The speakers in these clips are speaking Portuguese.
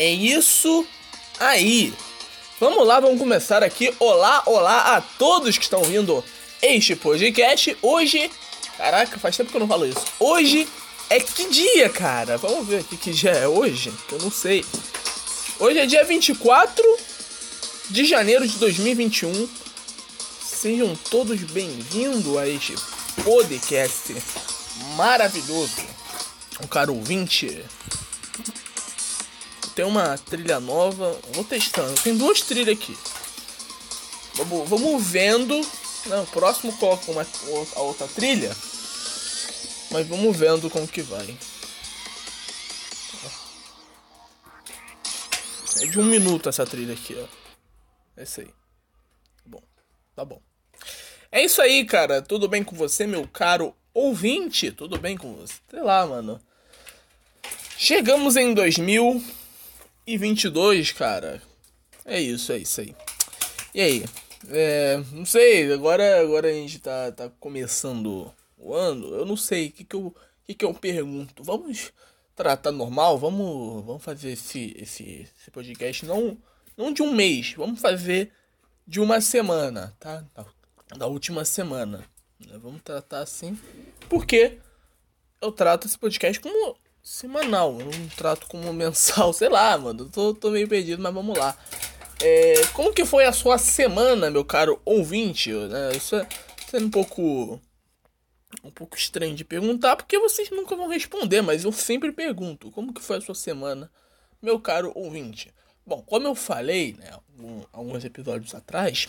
É isso aí. Vamos lá, vamos começar aqui. Olá, olá a todos que estão ouvindo este podcast. Hoje, caraca, faz tempo que eu não falo isso. Hoje é que dia, cara? Vamos ver aqui que dia é hoje, que eu não sei. Hoje é dia 24 de janeiro de 2021. Sejam todos bem-vindos a este podcast maravilhoso. Um caro ouvinte tem uma trilha nova. Vou testando. Tem duas trilhas aqui. Vamos, vamos vendo. Não, próximo coloca uma, a outra trilha. Mas vamos vendo como que vai. É de um minuto essa trilha aqui, ó. É isso aí. Bom, tá bom. É isso aí, cara. Tudo bem com você, meu caro ouvinte? Tudo bem com você? Sei lá, mano. Chegamos em 2000 e 22, cara. É isso, é isso aí. E aí? É, não sei, agora, agora a gente tá, tá começando o ano. Eu não sei o que, que, eu, que, que eu pergunto. Vamos tratar normal? Vamos, vamos fazer esse, esse, esse podcast não, não de um mês. Vamos fazer de uma semana, tá? Da, da última semana. Vamos tratar assim. Porque eu trato esse podcast como semanal, eu não trato como mensal, sei lá, mano. Tô, tô meio perdido, mas vamos lá. É, como que foi a sua semana, meu caro ouvinte? Né? Isso é sendo um pouco um pouco estranho de perguntar, porque vocês nunca vão responder, mas eu sempre pergunto, como que foi a sua semana, meu caro ouvinte? Bom, como eu falei, né, alguns episódios atrás,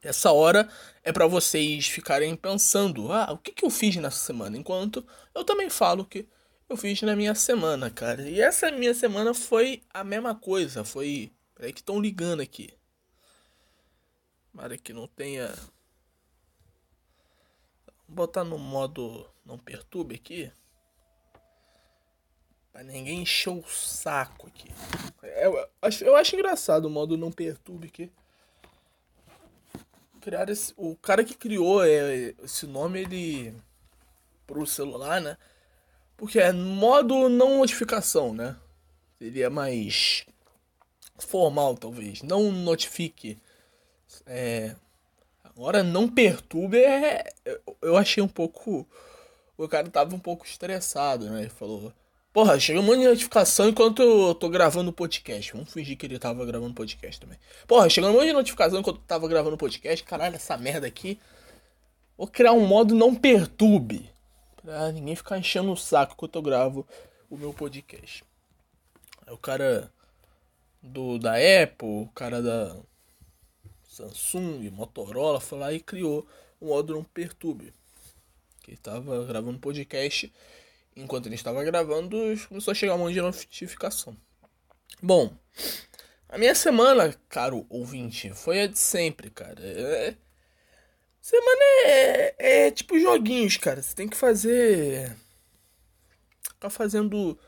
essa hora é para vocês ficarem pensando, ah, o que, que eu fiz nessa semana, enquanto eu também falo que eu fiz na minha semana, cara. E essa minha semana foi a mesma coisa. Foi. Peraí que estão ligando aqui. Para que não tenha. Vou botar no modo não perturbe aqui. Pra ninguém encher o saco aqui. Eu acho, eu acho engraçado o modo não perturbe aqui. Criar esse, o cara que criou é, esse nome, ele. Pro celular, né? Porque é modo não notificação, né? Seria mais formal, talvez. Não notifique. É... Agora, não perturbe é... Eu achei um pouco... O cara tava um pouco estressado, né? Ele falou... Porra, chega um monte de notificação enquanto eu tô gravando o podcast. Vamos fingir que ele tava gravando podcast também. Porra, chegando um monte de notificação enquanto eu tava gravando o podcast. Caralho, essa merda aqui. Vou criar um modo não perturbe. Pra ninguém ficar enchendo o saco enquanto eu gravo o meu podcast. Aí o cara do da Apple, o cara da Samsung, Motorola, foi lá e criou um modo não perturbe. Que estava gravando podcast. Enquanto ele estava gravando, começou a chegar um monte de notificação. Bom, a minha semana, caro ouvinte, foi a de sempre, cara. É Semana é, é tipo joguinhos, cara. Você tem que fazer. Tá fazendo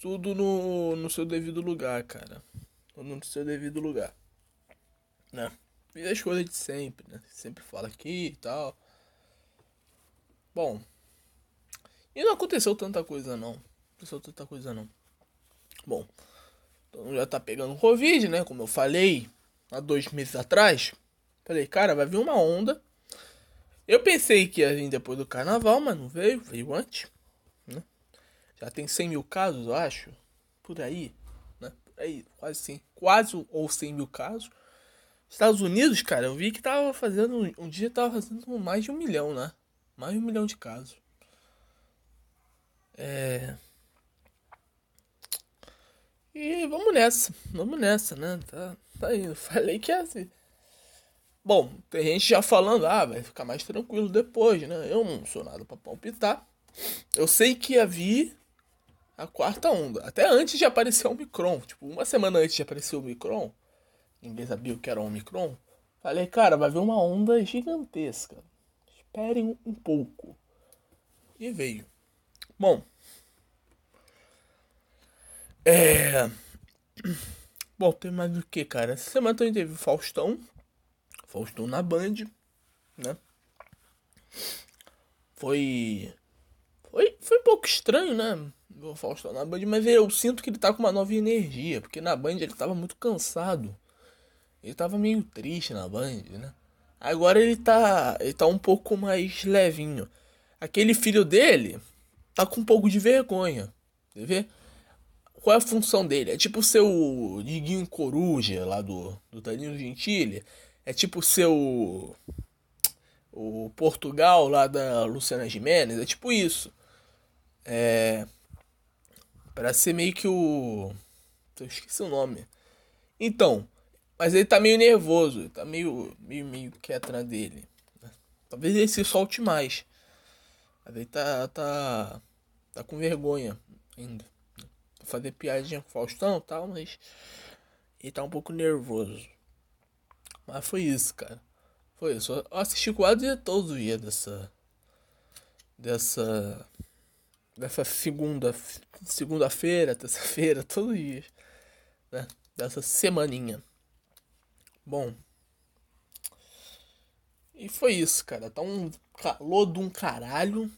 tudo no, no seu devido lugar, cara. No seu devido lugar. Né? Fiz as coisas de sempre, né? Sempre fala aqui e tal. Bom. E não aconteceu tanta coisa não. Não aconteceu tanta coisa não. Bom. Então já tá pegando Covid, né? Como eu falei há dois meses atrás. Falei, cara, vai vir uma onda eu pensei que ia vir depois do carnaval, mas não veio, veio antes. Né? Já tem 100 mil casos, eu acho. Por aí, né? Por aí, quase 100, quase ou 100 mil casos. Estados Unidos, cara, eu vi que tava fazendo. Um dia tava fazendo mais de um milhão, né? Mais de um milhão de casos. É. E vamos nessa, vamos nessa, né? Tá, tá. Eu falei que é assim. Bom, tem gente já falando, ah, vai ficar mais tranquilo depois, né? Eu não sou nada pra palpitar. Eu sei que havia a quarta onda. Até antes de aparecer o Omicron. Tipo, uma semana antes de aparecer o Omicron, ninguém sabia o que era o Omicron. Falei, cara, vai vir uma onda gigantesca. Esperem um pouco. E veio. Bom. É. Bom, tem mais do que, cara? Essa semana também teve Faustão, Faustão na Band, né? Foi. Foi, foi um pouco estranho, né? o Faustão na Band, mas eu sinto que ele tá com uma nova energia, porque na Band ele tava muito cansado. Ele tava meio triste na Band, né? Agora ele tá, ele tá um pouco mais levinho. Aquele filho dele tá com um pouco de vergonha. Quer ver? Qual é a função dele? É tipo o seu Diguinho Coruja lá do, do Danilo Gentili. É tipo seu. O Portugal lá da Luciana Gimenez. É tipo isso. É. Para ser meio que o. Eu esqueci o nome. Então. Mas ele tá meio nervoso. Tá meio, meio, meio quieto na dele. Talvez ele se solte mais. Mas ele tá. tá. tá com vergonha ainda fazer piadinha com o Faustão e tal, mas ele tá um pouco nervoso. Mas foi isso, cara. Foi isso. Eu assisti quase todos os dias dessa. Dessa. Dessa segunda. Segunda-feira, terça-feira, todos os dias. Né? Dessa semaninha. Bom. E foi isso, cara. Tá um calor de um caralho.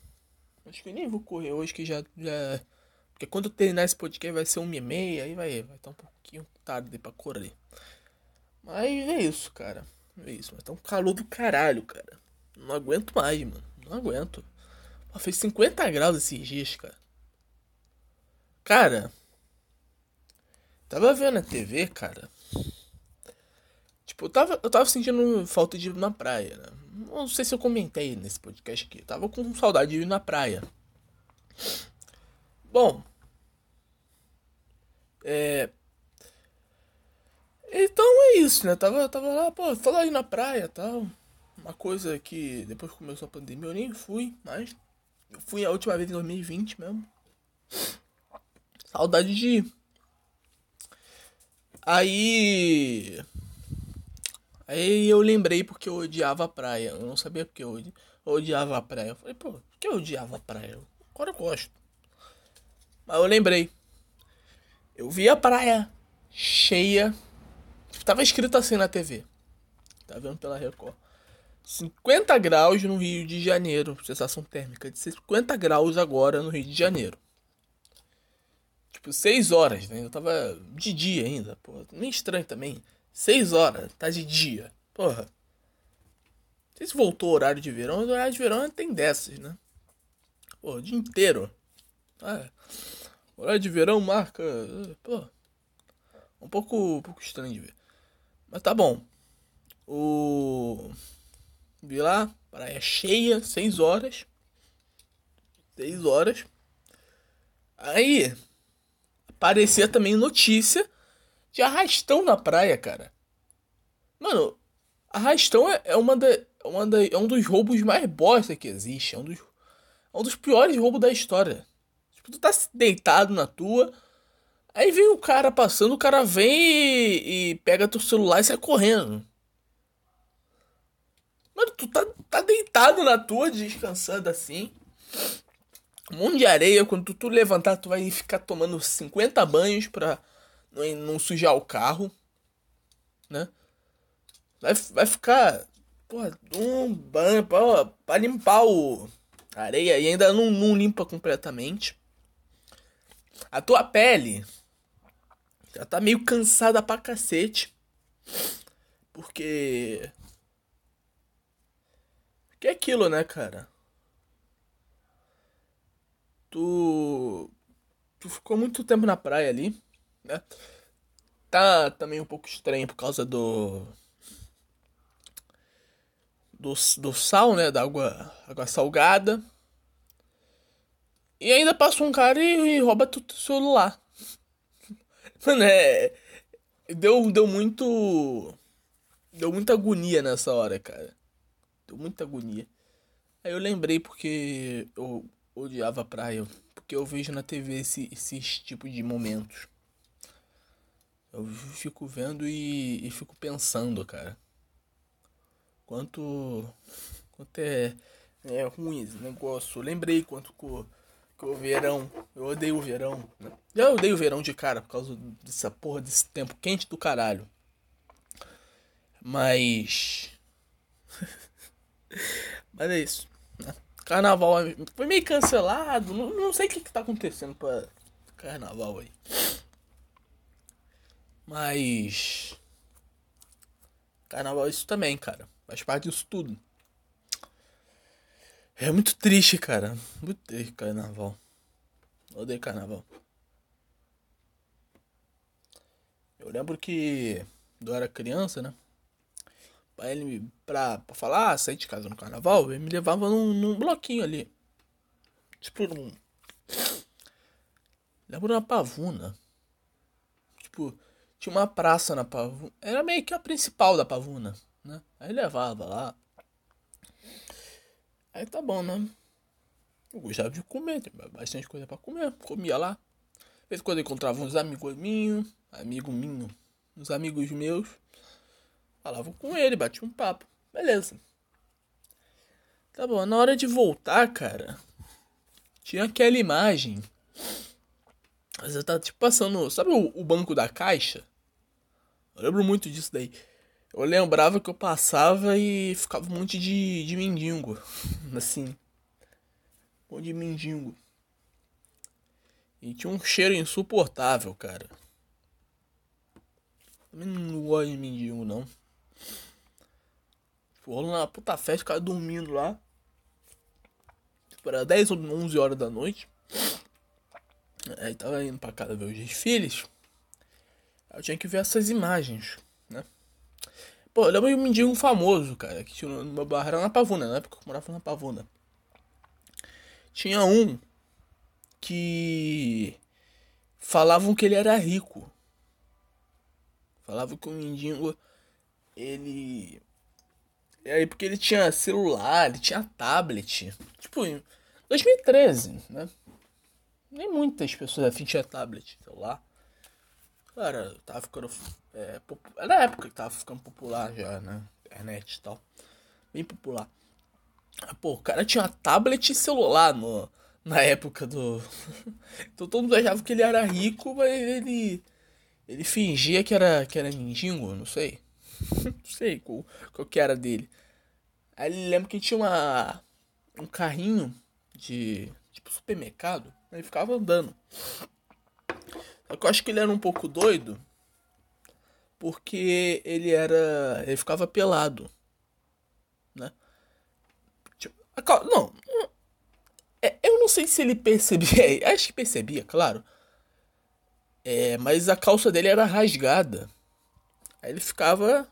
Acho que eu nem vou correr hoje que já. já porque quando terminar esse podcast vai ser uma e meia, aí vai vai estar tá um pouquinho tarde pra correr. Mas é isso, cara. É isso, mas tá um calor do caralho, cara. Não aguento mais, mano. Não aguento. Pô, fez 50 graus esses dias, cara. Cara. Tava vendo a TV, cara. Tipo, eu tava, eu tava sentindo falta de ir na praia, né? Não sei se eu comentei nesse podcast aqui. Eu tava com saudade de ir na praia. Bom. É. Então é isso, né? Tava, tava lá, pô, tô lá na praia tal. Uma coisa que depois que começou a pandemia eu nem fui, mas eu fui a última vez em 2020 mesmo. Saudade de ir. Aí. Aí eu lembrei porque eu odiava a praia. Eu não sabia porque eu odiava a praia. Eu falei, pô, por que eu odiava a praia? Agora eu gosto. Mas eu lembrei. Eu vi a praia cheia. Tava escrito assim na TV. Tá vendo pela Record. 50 graus no Rio de Janeiro. Sensação térmica de 50 graus agora no Rio de Janeiro. Tipo, 6 horas, né? Eu tava de dia ainda, porra. Nem estranho também. 6 horas, tá de dia. Porra. Não sei se voltou o horário de verão, mas o horário de verão tem dessas, né? Pô, o dia inteiro. Ah, horário de verão marca. Pô. Um pouco, um pouco estranho de ver. Mas tá bom. O. Vi lá, praia cheia, 6 horas. 6 horas. Aí. Aparecia também notícia de arrastão na praia, cara. Mano, arrastão é, é uma da, é uma da, é um dos roubos mais bosta que existe. É um dos, é um dos piores roubos da história. Tipo, tu tá deitado na tua. Aí vem o cara passando, o cara vem e, e pega teu celular e sai correndo. Mano, tu tá, tá deitado na tua, descansando assim. Um monte de areia. Quando tu, tu levantar, tu vai ficar tomando 50 banhos pra não, não sujar o carro. Né? Vai, vai ficar. Porra, um banho pra, pra limpar o a areia e ainda não, não limpa completamente. A tua pele já tá meio cansada pra cacete. Porque. Que é aquilo, né, cara? Tu. Tu ficou muito tempo na praia ali, né? Tá também um pouco estranho por causa do. Do, do sal, né? Da água, água salgada. E ainda passa um cara e, e rouba teu celular. Mano, é. Deu, deu muito. Deu muita agonia nessa hora, cara. Deu muita agonia. Aí eu lembrei porque eu odiava a praia. Porque eu vejo na TV esse, esses tipo de momentos. Eu fico vendo e, e fico pensando, cara. Quanto. Quanto é, é ruim esse negócio. Eu lembrei quanto o verão. Eu odeio o verão. Né? Eu odeio o verão de cara por causa dessa porra desse tempo quente do caralho. Mas. Mas é isso. Né? Carnaval foi meio cancelado. Não, não sei o que, que tá acontecendo pra, carnaval aí. Mas. Carnaval é isso também, cara. Faz parte disso tudo. É muito triste, cara. Muito triste carnaval. Odeio carnaval. Eu lembro que eu era criança, né? Pra ele pra, pra falar, ah, sair de casa no carnaval, ele me levava num, num bloquinho ali. Tipo num. Lembro na Pavuna. Tipo, tinha uma praça na Pavuna. Era meio que a principal da Pavuna, né? Aí levava lá. Aí tá bom, né? Eu gostava de comer, tinha bastante coisa pra comer. Comia lá. De vez em quando eu encontrava uns amigos minhos, amigo minho, uns amigos meus. Falava com ele, bati um papo. Beleza. Tá bom, na hora de voltar, cara, tinha aquela imagem. Eu tava tipo passando. Sabe o, o banco da caixa? Eu lembro muito disso daí. Eu lembrava que eu passava e ficava um monte de, de mendigo. Assim. Um monte de mendigo. E tinha um cheiro insuportável, cara. Também não gosto de mendigo, não. Tipo, rolando uma puta festa, ficava dormindo lá. Tipo, era 10 ou 11 horas da noite. Aí tava indo pra casa ver os desfiles. Eu tinha que ver essas imagens. Pô, eu lembro de um mendigo famoso, cara, que tinha meu bairro, era na Pavuna, na época eu morava na Pavuna. Tinha um que falavam que ele era rico. Falavam que o mendigo, ele... E aí, porque ele tinha celular, ele tinha tablet. Tipo, em 2013, né? Nem muitas pessoas afim tinha tablet, celular. Cara, tava ficando. É, é na época que tava ficando popular já, né? Internet e tal. Bem popular. Pô, o cara tinha tablet e celular no, na época do. então todo mundo achava que ele era rico, mas ele. Ele fingia que era, que era mendigo, não sei. não sei qual, qual que era dele. Aí ele lembra que tinha uma. Um carrinho de. Tipo supermercado. Ele ficava andando. Eu acho que ele era um pouco doido. Porque ele era. Ele ficava pelado. Né? Tipo, não. É, eu não sei se ele percebia. Acho que percebia, claro. É, mas a calça dele era rasgada. Aí ele ficava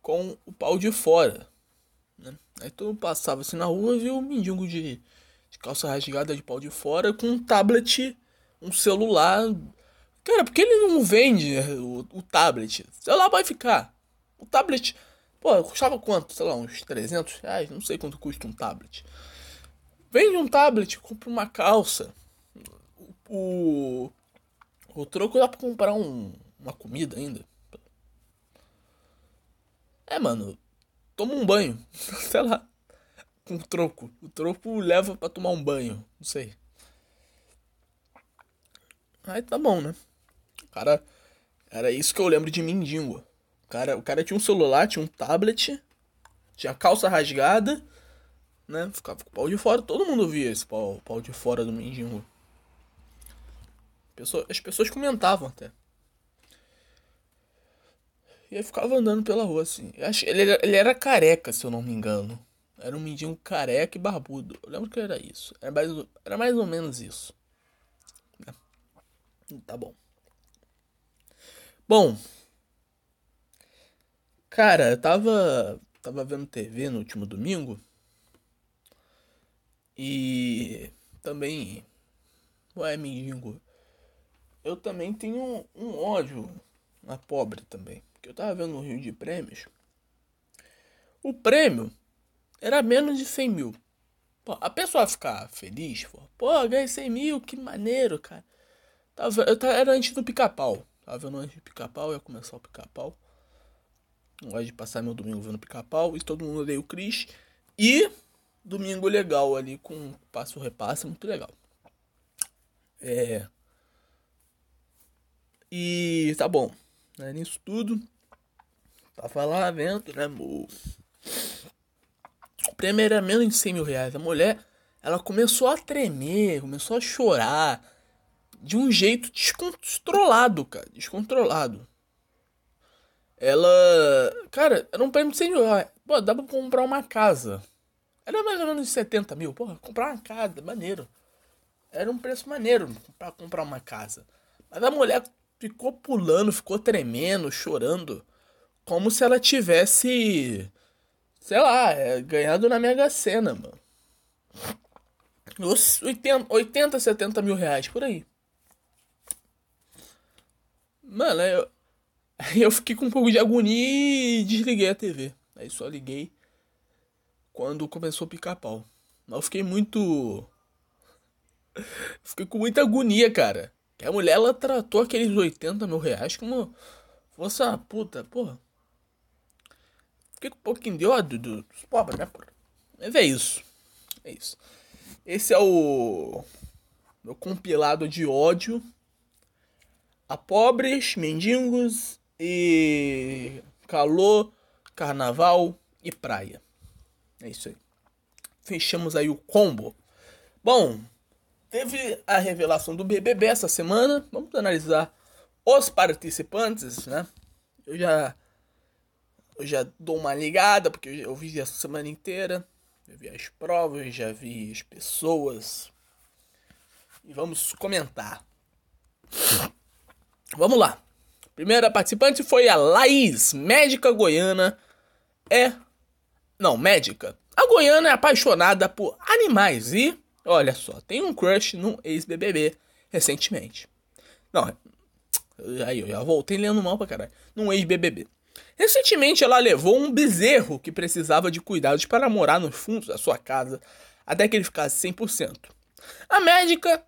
com o pau de fora. Né? Aí todo passava assim na rua e viu um mendigo de, de calça rasgada de pau de fora com um tablet um celular. Cara, por que ele não vende o, o tablet? O celular vai ficar. O tablet. Pô, custava quanto? Sei lá, uns 300 reais? Não sei quanto custa um tablet. Vende um tablet, compra uma calça. O. O troco dá pra comprar um, uma comida ainda. É, mano. Toma um banho. sei lá. Com troco. O troco leva para tomar um banho. Não sei. Aí tá bom, né? O cara. Era isso que eu lembro de mendigo. O cara, o cara tinha um celular, tinha um tablet, tinha calça rasgada, né? Ficava com o pau de fora. Todo mundo via esse pau, pau de fora do mendigo. Pessoa, as pessoas comentavam até. E aí ficava andando pela rua assim. Acho, ele, ele era careca, se eu não me engano. Era um mendigo careca e barbudo. Eu lembro que era isso. Era mais, era mais ou menos isso. Tá bom. Bom. Cara, eu tava. Tava vendo TV no último domingo. E. Também. Ué, mendigo. Eu também tenho um, ódio na pobre também. Porque eu tava vendo o Rio de Prêmios. O prêmio era menos de 100 mil. Pô, a pessoa ficar feliz, pô, pô, ganhei 100 mil, que maneiro, cara. Tava, eu tava, era antes do pica-pau. Tava vendo antes do pica-pau, ia começar o pica-pau. Não gosto de passar meu domingo vendo pica-pau. E todo mundo odeia o Chris. E domingo legal ali com passo repasse, muito legal. É. E tá bom. Né, nisso tudo. Tava lá vendo, né? O, o prêmio era menos de 100 mil reais. A mulher, ela começou a tremer, começou a chorar de um jeito descontrolado, cara. Descontrolado. Ela. Cara, era um prêmio de 100 mil. Pô, dá pra comprar uma casa. Era mais ou menos 70 mil. Porra, comprar uma casa, maneiro. Era um preço maneiro pra comprar uma casa. Mas a mulher ficou pulando, ficou tremendo, chorando. Como se ela tivesse. Sei lá, é, ganhado na Mega Sena, mano. 80, 80, 70 mil reais, por aí. Mano, eu, eu fiquei com um pouco de agonia e desliguei a TV. Aí só liguei quando começou a picar pau. Mas eu fiquei muito. Fiquei com muita agonia, cara. Que a mulher ela tratou aqueles 80 mil reais como fosse uma puta, porra. Fiquei com um pouquinho de ódio dos pobres, né, porra? Mas é isso. É isso. Esse é o meu compilado de ódio a pobres, mendigos e calor, carnaval e praia. É isso aí. Fechamos aí o combo. Bom, teve a revelação do BBB essa semana. Vamos analisar os participantes, né? Eu já eu já dou uma ligada porque eu vi essa semana inteira. Eu vi as provas, já vi as pessoas. E vamos comentar. Vamos lá. Primeira participante foi a Laís, médica goiana. É. Não, médica. A goiana é apaixonada por animais e, olha só, tem um crush no ex-BBB recentemente. Não, aí eu já voltei lendo mal pra caralho. Num ex-BBB. Recentemente ela levou um bezerro que precisava de cuidados para morar nos fundos da sua casa até que ele ficasse 100%. A médica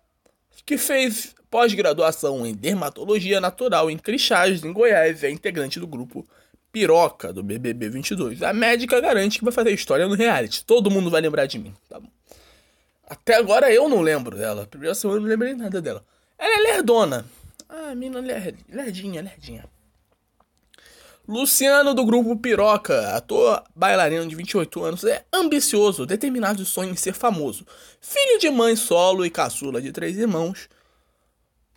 que fez pós-graduação em dermatologia natural em Crixás, em Goiás, é integrante do grupo Piroca do BBB 22. A médica garante que vai fazer história no reality. Todo mundo vai lembrar de mim, tá bom? Até agora eu não lembro dela. Primeira semana eu não lembrei nada dela. Ela é lerdona. Ah, mina lerdinha, lerdinha. Luciano do grupo Piroca, ator bailarino de 28 anos, é ambicioso, determinado e sonha em ser famoso. Filho de mãe solo e caçula de três irmãos,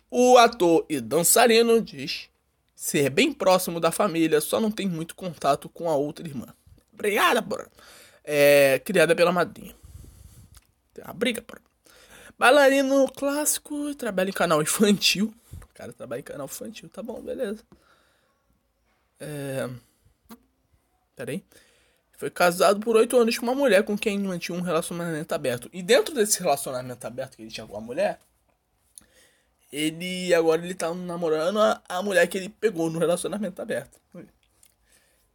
o ator e dançarino diz ser bem próximo da família, só não tem muito contato com a outra irmã. Obrigada, porra. É, criada pela madrinha. Tem uma briga, porra. Bailarino clássico, trabalha em canal infantil. O cara trabalha em canal infantil, tá bom, beleza. É... Peraí. Foi casado por oito anos com uma mulher com quem mantinha um relacionamento aberto. E dentro desse relacionamento aberto que ele tinha com a mulher, ele agora ele tá namorando a, a mulher que ele pegou no relacionamento aberto.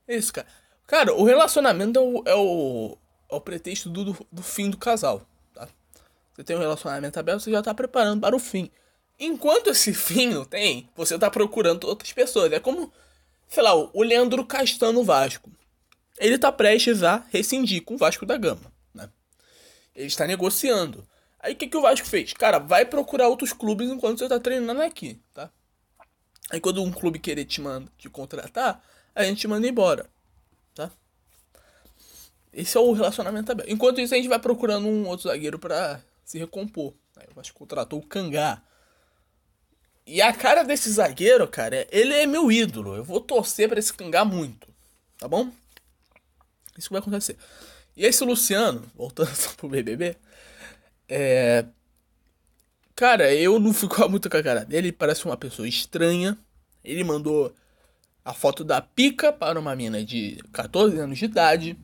É isso, cara. Cara, o relacionamento é o, é o, é o pretexto do, do, do fim do casal. Tá? Você tem um relacionamento aberto, você já tá preparando para o fim. Enquanto esse fim não tem, você tá procurando outras pessoas. É como sei lá, o Leandro Castano Vasco. Ele tá prestes a rescindir com o Vasco da Gama, né? Ele está negociando. Aí o que, que o Vasco fez? Cara, vai procurar outros clubes enquanto você tá treinando aqui, tá? Aí quando um clube querer te, manda, te contratar, a gente manda embora, tá? Esse é o relacionamento aberto. Enquanto isso, a gente vai procurando um outro zagueiro para se recompor. Aí o Vasco contratou o Cangá. E a cara desse zagueiro, cara, ele é meu ídolo. Eu vou torcer para esse cangar muito. Tá bom? Isso vai acontecer. E esse Luciano, voltando pro BBB, é. Cara, eu não fico muito com a cara dele. Ele parece uma pessoa estranha. Ele mandou a foto da pica para uma mina de 14 anos de idade.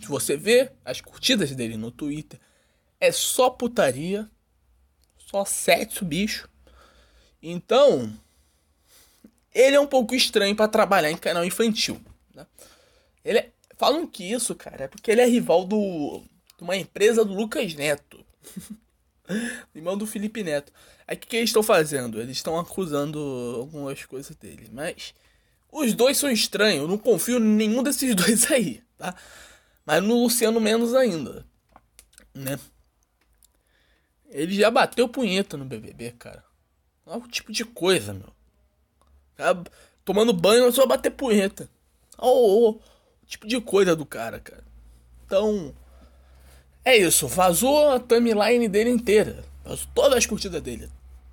Se você vê as curtidas dele no Twitter, é só putaria. Só sexo, bicho. Então, ele é um pouco estranho para trabalhar em canal infantil. Né? Ele é, falam que isso, cara, é porque ele é rival do, de uma empresa do Lucas Neto. Irmão do Felipe Neto. Aí o que, que eles estão fazendo? Eles estão acusando algumas coisas dele. Mas os dois são estranhos. Eu não confio em nenhum desses dois aí, tá? Mas no Luciano menos ainda. Né? Ele já bateu punheta no BBB, cara. Olha o tipo de coisa, meu. Cara, tomando banho, é só bater punheta. Olha o tipo de coisa do cara, cara. Então, é isso. Vazou a timeline dele inteira. Vazou todas as curtidas dele.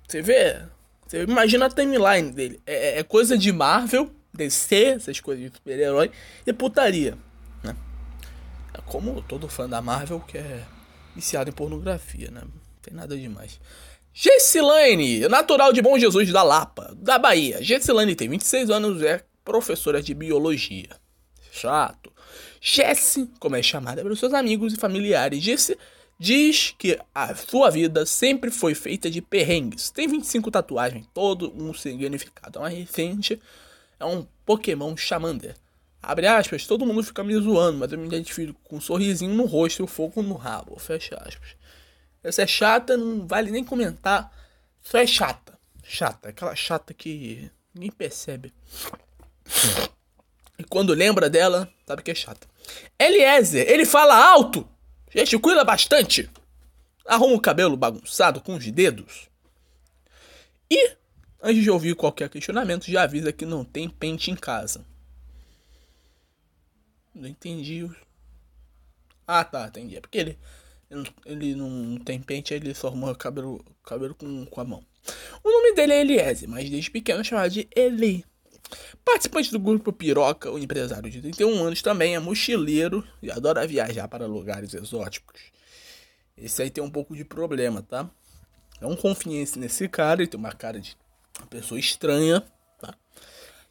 Você vê? Você imagina a timeline dele. É, é, é coisa de Marvel, DC, essas coisas de super-herói e putaria. Né? É como todo fã da Marvel que é viciado em pornografia, né? Não tem nada demais. Gessilane, natural de Bom Jesus da Lapa, da Bahia. Gessilane tem 26 anos, é professora de biologia. Chato. Jessie, como é chamada pelos seus amigos e familiares, Jessie diz que a sua vida sempre foi feita de perrengues. Tem 25 tatuagens, todo um significado. É uma recente é um Pokémon Charmander. Abre aspas, todo mundo fica me zoando, mas eu me identifico com um sorrisinho no rosto e o fogo no rabo. Fecha aspas. Essa é chata, não vale nem comentar. Só é chata. Chata, aquela chata que ninguém percebe. E quando lembra dela, sabe que é chata. Eliezer, ele fala alto, gesticula bastante, arruma o cabelo bagunçado com os dedos. E, antes de ouvir qualquer questionamento, já avisa que não tem pente em casa. Não entendi. Ah, tá, entendi. É porque ele, ele não tem pente, ele só arruma o cabelo, cabelo com, com a mão. O nome dele é Eliezer, mas desde pequeno é chamado de Eli. Participante do grupo Piroca, o empresário de 31 anos também é mochileiro e adora viajar para lugares exóticos. Esse aí tem um pouco de problema, tá? Não confie nesse cara, ele tem uma cara de pessoa estranha, tá?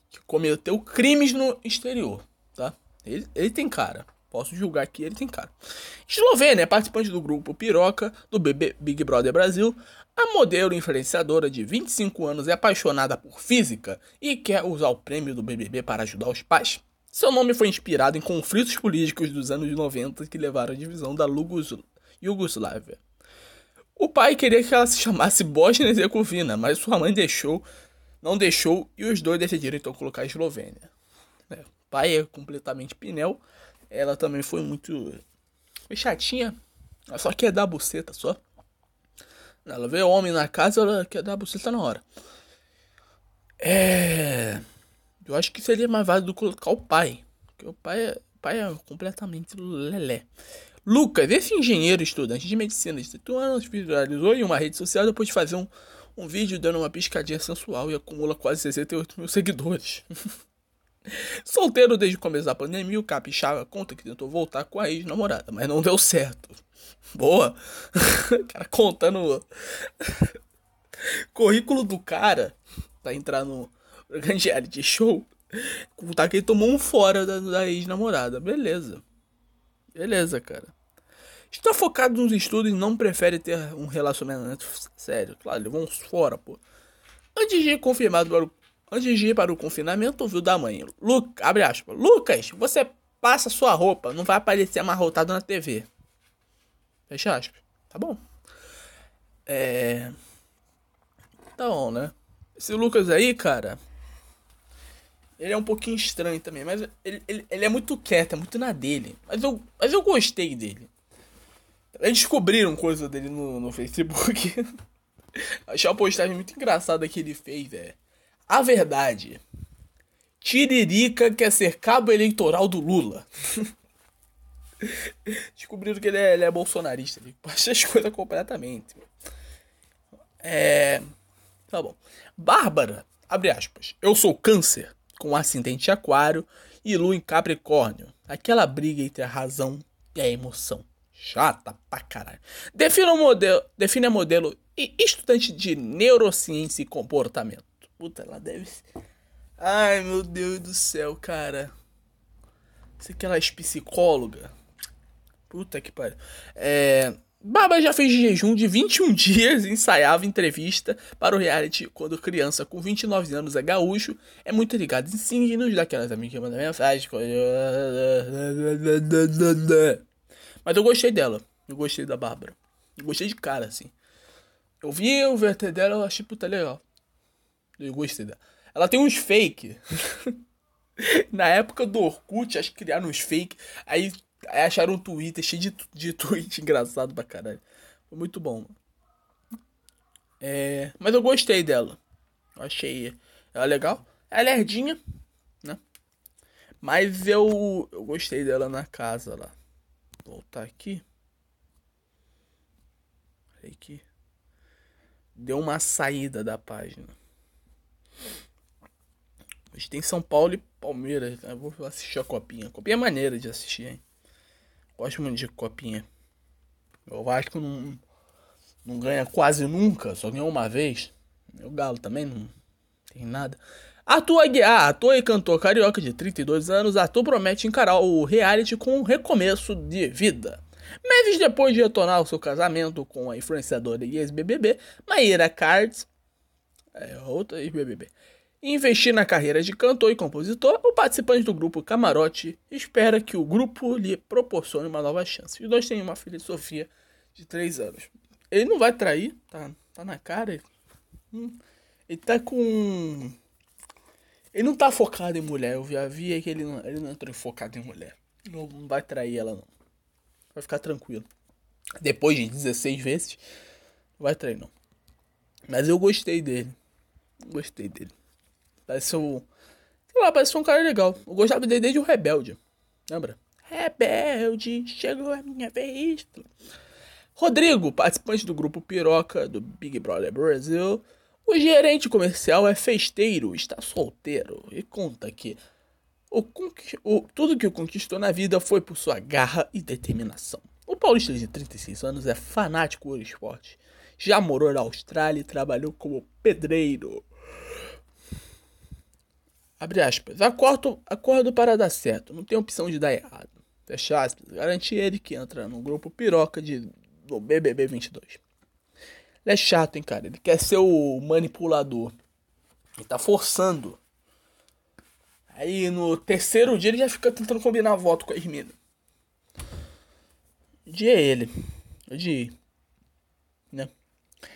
Que cometeu crimes no exterior, tá? Ele, ele tem cara. Posso julgar que ele tem cara. Eslovênia é participante do grupo Piroca do Big Brother Brasil. A modelo influenciadora de 25 anos é apaixonada por física e quer usar o prêmio do BBB para ajudar os pais. Seu nome foi inspirado em conflitos políticos dos anos 90 que levaram à divisão da Iugoslávia. O pai queria que ela se chamasse Bosnia Herzegovina, mas sua mãe deixou, não deixou e os dois decidiram então colocar a Eslovênia. É, o pai é completamente pinel ela também foi muito. Chatinha. Ela só quer dar buceta só. Ela vê homem na casa, ela quer dar buceta na hora. É. Eu acho que seria mais válido colocar o pai. Porque o pai é, o pai é completamente lelé. Lucas, esse engenheiro estudante de medicina de 31 anos, viralizou em uma rede social depois de fazer um, um vídeo dando uma piscadinha sensual e acumula quase 68 mil seguidores. Solteiro desde o começo da pandemia, o Capixaba conta que tentou voltar com a ex-namorada, mas não deu certo. Boa! cara contando currículo do cara pra entrar no reality show. Contar que ele tomou um fora da, da ex-namorada. Beleza. Beleza, cara. Está focado nos estudos e não prefere ter um relacionamento sério. Claro, levou uns fora, pô. Antes de ir confirmado para o Antes de ir para o confinamento, ouviu da mãe. Lu, abre aspas. Lucas, você passa sua roupa, não vai aparecer amarrotado na TV. Fecha aspas. Tá bom. É. Tá bom, né? Esse Lucas aí, cara. Ele é um pouquinho estranho também, mas ele, ele, ele é muito quieto, é muito na dele. Mas eu, mas eu gostei dele. Eles descobriram coisa dele no, no Facebook. Achei uma postagem muito engraçada que ele fez, é. A verdade. Tiririca quer ser cabo eleitoral do Lula. Descobriram que ele é, ele é bolsonarista. Ele passa as coisas completamente. É. Tá bom. Bárbara, abre aspas. Eu sou câncer, com ascendente aquário e lua em capricórnio. Aquela briga entre a razão e a emoção. Chata pra caralho. Defina o modelo, define modelo estudante de neurociência e comportamento. Puta, ela deve. Ai, meu Deus do céu, cara. Você que ela é psicóloga. Puta que pariu. É. Baba já fez jejum de 21 dias e ensaiava entrevista para o reality quando criança com 29 anos é gaúcho, é muito ligado em signos daquelas amigas que mandam mensagem. Mas eu gostei dela. Eu gostei da Bárbara. Eu gostei de cara, assim. Eu vi o VT dela, eu achei puta legal. Dela. Ela tem uns fake. Na época do Orkut, acho que criaram uns fake. Aí, aí acharam um Twitter cheio de, de tweet engraçado pra caralho. Foi muito bom. É, mas eu gostei dela. Eu achei ela legal. Ela é lerdinha, né? Mas eu, eu gostei dela na casa lá. Vou voltar aqui. Aqui. deu uma saída da página. Hoje tem São Paulo e Palmeiras. Vou assistir a copinha. A copinha é maneira de assistir, hein? Gosto muito de copinha. O Vasco não, não ganha quase nunca, só ganhou uma vez. O Galo também não tem nada. Arthur Aguiar, ator e cantor carioca de 32 anos, Arthur promete encarar o reality com um recomeço de vida. Meses depois de retornar ao seu casamento com a influenciadora e ex-BBB, Maíra Cards, é, outra ex-BBB, investir na carreira de cantor e compositor, o participante do grupo Camarote espera que o grupo lhe proporcione uma nova chance. Os dois têm uma filha, Sofia, de 3 anos. Ele não vai trair, tá, tá na cara. Ele, hum, ele tá com ele não tá focado em mulher. Eu já vi que ele não, ele não entrou focado em mulher. Não, não vai trair ela, não. Vai ficar tranquilo. Depois de 16 vezes, não vai trair, não. Mas eu gostei dele. Gostei dele. Parece um. Sei lá, um cara legal. Eu gostava dele desde o Rebelde. Lembra? Rebelde, chegou a minha vez. Rodrigo, participante do grupo Piroca do Big Brother Brasil o gerente comercial é festeiro, está solteiro e conta que o, o, tudo que o conquistou na vida foi por sua garra e determinação. O paulista de 36 anos é fanático por esporte. Já morou na Austrália e trabalhou como pedreiro. Abre aspas. Acordo, acordo para dar certo. Não tem opção de dar errado. Fecha aspas. Garante ele que entra no grupo piroca de, do BBB 22. Ele é chato, hein, cara. Ele quer ser o manipulador. Ele tá forçando. Aí no terceiro dia ele já fica tentando combinar voto com a Hermina. Dia é ele. Dia. Né?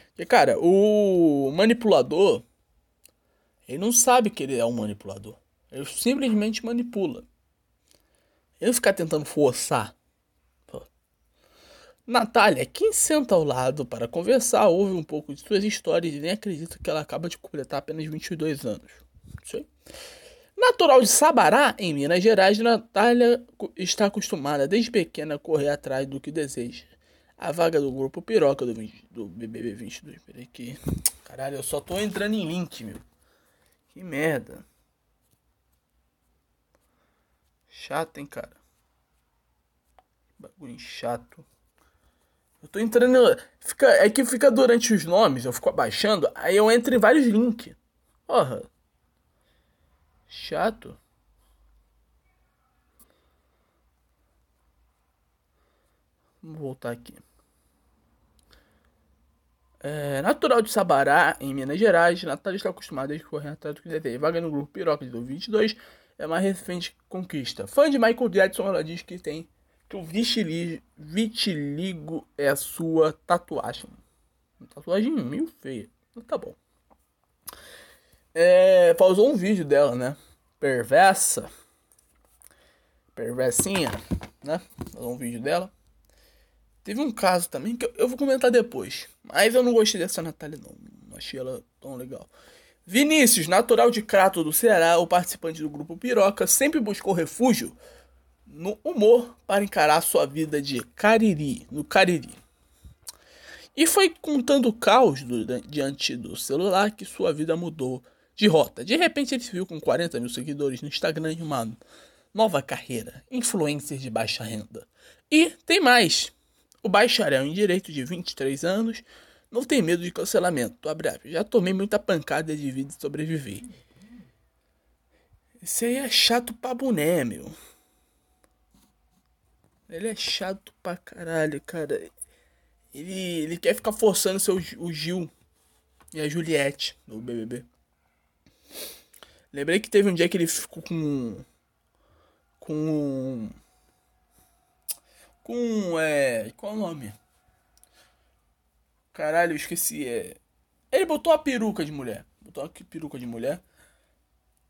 Porque, cara, o manipulador. Ele não sabe que ele é um manipulador. Ele simplesmente manipula. Ele ficar tentando forçar Natália, quem senta ao lado para conversar, ouve um pouco de suas histórias e nem acredita que ela acaba de completar apenas 22 anos. Isso Natural de Sabará, em Minas Gerais, Natália está acostumada desde pequena a correr atrás do que deseja. A vaga do grupo Piroca do, 20, do BBB 22. Peraí que. Caralho, eu só tô entrando em link, meu. Que merda. Chato, hein, cara. Bagulho chato. Eu tô entrando. Fica, é que fica durante os nomes, eu fico abaixando, aí eu entro em vários links. Porra. Chato. Vamos voltar aqui. É, natural de Sabará, em Minas Gerais, Natália está acostumada a correr atrás do que deseja. Vaga no grupo Piroca de 22 é uma recente conquista. Fã de Michael Jackson, ela diz que tem que o vitiligo, é a sua tatuagem. Tatuagem meio feia. Mas tá bom. É, pausou um vídeo dela, né? Perversa. Perversinha, né? Pausou um vídeo dela. Teve um caso também que eu vou comentar depois. Mas eu não gostei dessa Natália, não. Não achei ela tão legal. Vinícius, natural de Crato do Ceará, o participante do grupo Piroca, sempre buscou refúgio no humor para encarar sua vida de Cariri, no Cariri. E foi contando o caos do, diante do celular que sua vida mudou de rota. De repente ele se viu com 40 mil seguidores no Instagram e uma nova carreira, influencer de baixa renda. E tem mais. O bacharel em direito de 23 anos não tem medo de cancelamento. Já tomei muita pancada de vida e sobrevivi. Isso aí é chato pra boné, meu. Ele é chato pra caralho, cara. Ele, ele quer ficar forçando seu, o Gil e a Juliette no BBB. Lembrei que teve um dia que ele ficou com. Com. Com. É. Qual é o nome? Caralho, eu esqueci. É. Ele botou a peruca de mulher. Botou a peruca de mulher.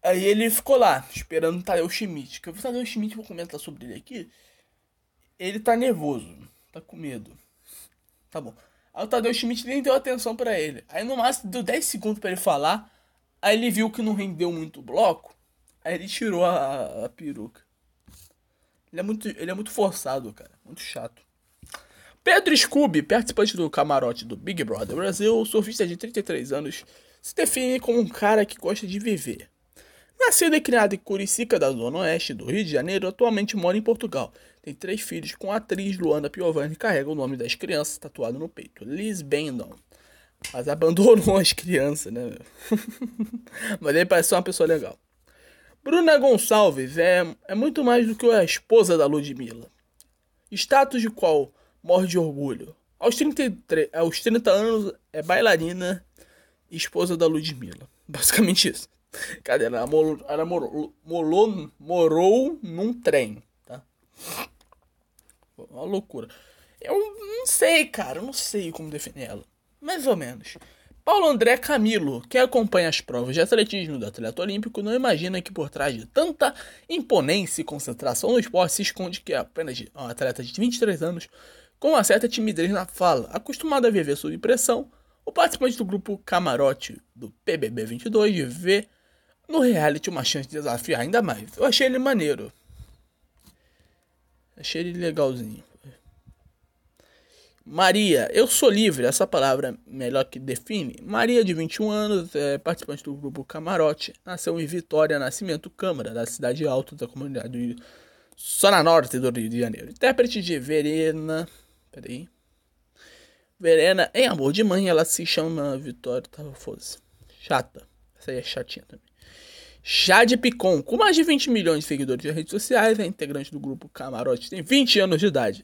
Aí ele ficou lá, esperando o Tadeu Schmidt. Que eu vou Tadeu Schmidt, vou comentar sobre ele aqui ele tá nervoso, tá com medo. Tá bom. Aí o Tadeu Schmidt nem deu atenção para ele. Aí no máximo deu 10 segundos para ele falar. Aí ele viu que não rendeu muito bloco. Aí ele tirou a, a, peruca. Ele é, muito, ele é muito forçado, cara. Muito chato. Pedro Scooby, participante do camarote do Big Brother Brasil, surfista de 33 anos, se define como um cara que gosta de viver. Nascido e criado em Curicica, da Zona Oeste do Rio de Janeiro, atualmente mora em Portugal. Tem três filhos com a atriz Luana Piovani, carrega o nome das crianças tatuado no peito, Liz Bendon. Mas abandonou as crianças, né? Mas ele parece uma pessoa legal. Bruna Gonçalves é, é muito mais do que a esposa da Ludmilla. Status de qual morre de orgulho. Aos 33, aos 30 anos é bailarina e esposa da Ludmilla. Basicamente isso. Cadê? Ela, ela morou, morou num trem, tá? Uma loucura. Eu não sei, cara. Eu não sei como definir ela. Mais ou menos. Paulo André Camilo, que acompanha as provas de atletismo do atleta olímpico, não imagina que por trás de tanta imponência e concentração no esporte se esconde que é apenas um atleta de 23 anos com uma certa timidez na fala, acostumado a viver sob pressão, o participante do grupo Camarote do PBB 22 vê no reality uma chance de desafiar ainda mais. Eu achei ele maneiro. Achei ele legalzinho. Maria, eu sou livre, essa palavra melhor que define. Maria, de 21 anos, é participante do grupo Camarote, nasceu em Vitória Nascimento Câmara, da cidade alta da comunidade do Zona Norte do Rio de Janeiro. Intérprete de Verena. Peraí. Verena, em Amor de Mãe, ela se chama Vitória. Tá, foda-se. Chata. Essa aí é chatinha também. Jade Picon, com mais de 20 milhões de seguidores nas redes sociais, é integrante do grupo Camarote, tem 20 anos de idade.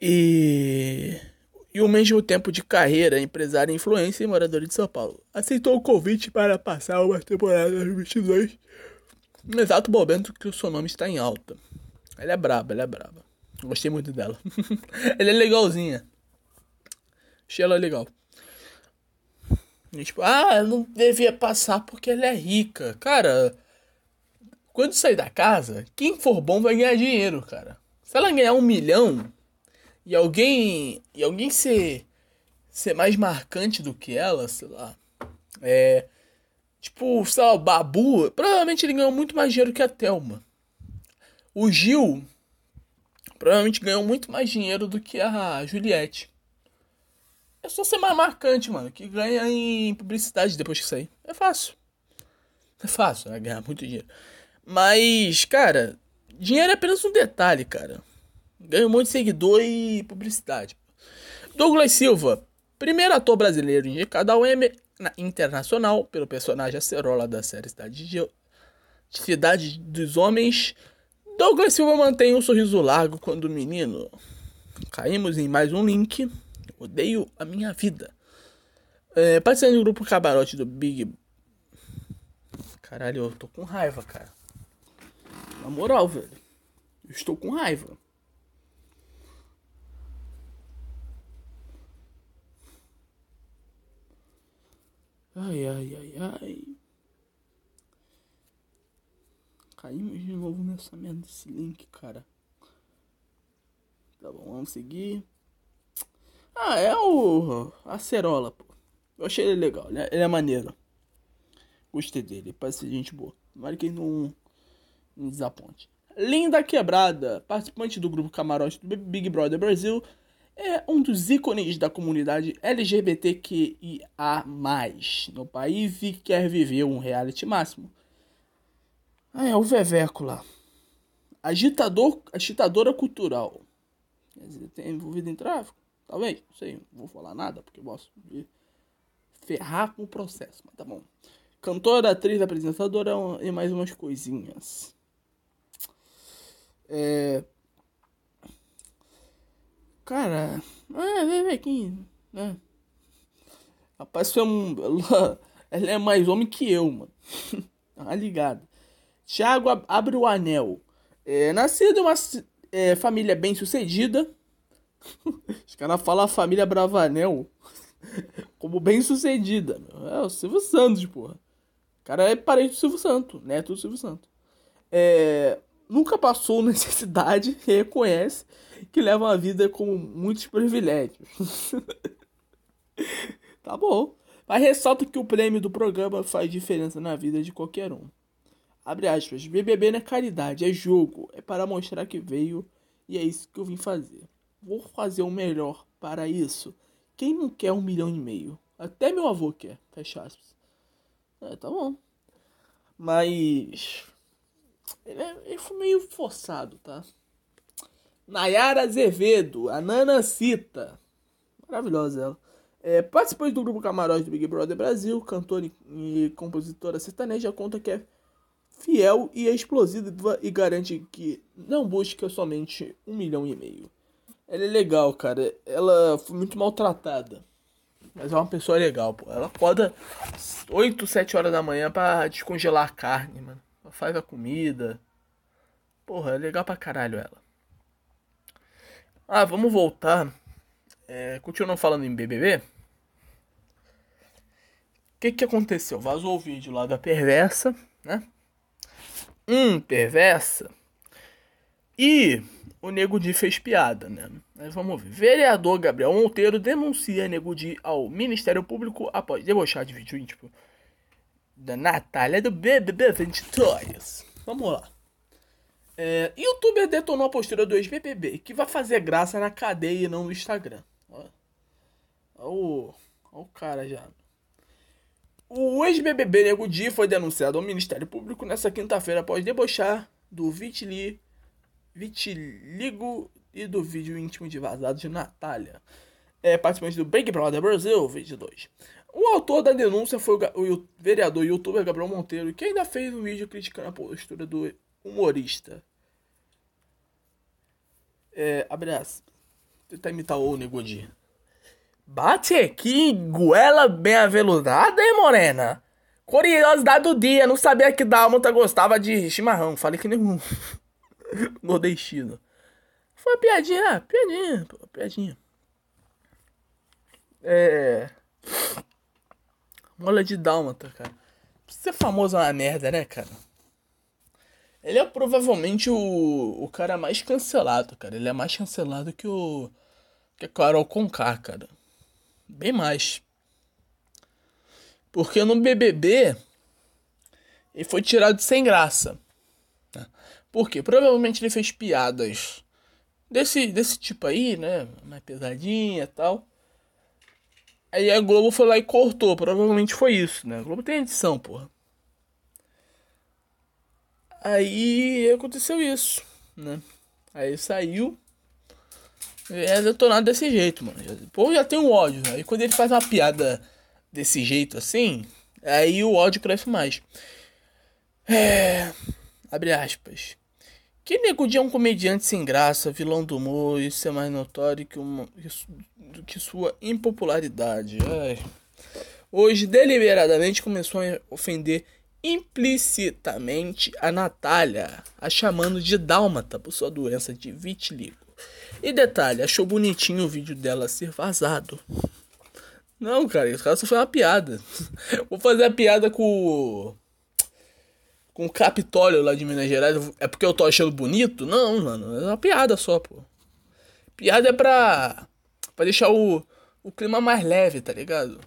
E, e o mesmo tempo de carreira, empresária, influência e morador de São Paulo. Aceitou o convite para passar uma temporada 2022 no exato momento que o seu nome está em alta. Ela é braba, ela é braba. Gostei muito dela. ela é legalzinha. Achei ela legal. E, tipo, ah, não devia passar porque ela é rica. Cara, quando sair da casa, quem for bom vai ganhar dinheiro, cara. Se ela ganhar um milhão e alguém. E alguém ser. ser mais marcante do que ela, sei lá. É. Tipo, sei lá, o Babu. Provavelmente ele ganhou muito mais dinheiro que a Thelma. O Gil. Provavelmente ganhou muito mais dinheiro do que a Juliette. É só ser mais marcante, mano. Que ganha em publicidade depois que sair. É fácil. É fácil, né? Ganhar muito dinheiro. Mas, cara, dinheiro é apenas um detalhe, cara. Ganha um monte de seguidor e publicidade. Douglas Silva, primeiro ator brasileiro indicado ao Emmy Internacional pelo personagem Acerola da série Cidade, de... Cidade dos Homens. Douglas Silva mantém um sorriso largo quando menino. Caímos em mais um link. Odeio a minha vida. É, participando do grupo Cabarote do Big. Caralho, eu tô com raiva, cara. Na moral, velho. Eu estou com raiva. Ai, ai, ai, ai. Caímos de novo nessa merda desse link, cara. Tá bom, vamos seguir. Ah, é o Acerola, pô. Eu achei ele legal, né? ele é maneiro. Gostei dele, parece gente boa. Tomara que ele não, não desaponte. Linda Quebrada, participante do grupo Camarote do Big Brother Brasil, é um dos ícones da comunidade LGBTQIA+, no país e quer viver um reality máximo. Ah, é o Veveco lá. Agitador, agitadora cultural. Quer dizer, tem envolvido em tráfico? Talvez, não sei, não vou falar nada, porque posso ferrar com o processo, mas tá bom. Cantora, atriz, apresentadora e mais umas coisinhas. É... Cara, é, vem, aqui, né? Rapaz, é um, ela, ela é mais homem que eu, mano. tá ligado? Thiago abre o anel. É, nascido em uma é, família bem sucedida, os caras falam família Bravanel como bem sucedida. É o Silvio Santos, porra. O cara é parente do Silvio Santos, neto do Silvio Santos. É, nunca passou necessidade e reconhece que leva uma vida com muitos privilégios. tá bom. Mas ressalta que o prêmio do programa faz diferença na vida de qualquer um. Abre aspas. BBB não é caridade, é jogo. É para mostrar que veio e é isso que eu vim fazer. vou fazer o melhor para isso. Quem não quer um milhão e meio? Até meu avô quer, fecha aspas. É, tá bom. Mas. Ele, é, ele foi meio forçado, tá? Nayara Azevedo, a Nana Cita. Maravilhosa ela. É, participante do grupo Camarote do Big Brother Brasil, cantora e compositora sertaneja, conta que é fiel e explosiva e garante que não busca somente um milhão e meio. Ela é legal, cara. Ela foi muito maltratada. Mas é uma pessoa legal, pô. Ela acorda 8, 7 horas da manhã pra descongelar a carne, mano. Ela faz a comida. Porra, é legal pra caralho ela. Ah, vamos voltar. É, continuando falando em BBB. O que que aconteceu? Vazou o vídeo lá da perversa, né? Hum, perversa. E o Nego Di fez piada, né? Mas vamos ver. Vereador Gabriel Monteiro denuncia Nego Di ao Ministério Público após debochar de vídeo íntimo da Natália do BBB 22. Vamos lá. É, Youtuber detonou a postura do ex-BBB, que vai fazer graça na cadeia e não no Instagram. Olha o, o cara já. O ex-BBB Nego Di foi denunciado ao Ministério Público nessa quinta-feira após debochar do vitili, vitiligo e do vídeo íntimo de vazado de Natália, é, participante do Big Brother Brasil 22. O autor da denúncia foi o, o vereador e youtuber Gabriel Monteiro, que ainda fez um vídeo criticando a postura do humorista. É, abraço. Tentar imitar o Negodi. Bate aqui, goela bem aveludada, hein, morena? Curiosidade do dia, não sabia que Dálmata gostava de chimarrão. Falei que nem um nordestino. Foi piadinha, piadinha, pô, piadinha. É. Mola de Dálmata, cara. Ser famoso é uma merda, né, cara? Ele é provavelmente o, o cara mais cancelado, cara. Ele é mais cancelado que o. que a Carol Conká, cara. Bem mais. Porque no BBB. Ele foi tirado sem graça. Né? Por quê? Provavelmente ele fez piadas desse, desse tipo aí, né? Mais pesadinha e tal. Aí a Globo foi lá e cortou. Provavelmente foi isso, né? A Globo tem edição, porra. Aí aconteceu isso, né? Aí saiu. É detonado desse jeito, mano. O povo já tem um ódio. Aí né? quando ele faz uma piada desse jeito assim, aí o ódio cresce mais. É. Abre aspas. Que Nego é um comediante sem graça, vilão do humor, isso é mais notório que, uma, do que sua impopularidade. Ai. Hoje, deliberadamente, começou a ofender implicitamente a Natália, a chamando de dálmata por sua doença de vitiligo. E detalhe, achou bonitinho o vídeo dela ser vazado. Não, cara, cara só foi uma piada. Vou fazer a piada com com o Capitólio lá de Minas Gerais. É porque eu tô achando bonito? Não, mano, é uma piada só, pô. Piada é pra pra deixar o o clima mais leve, tá ligado?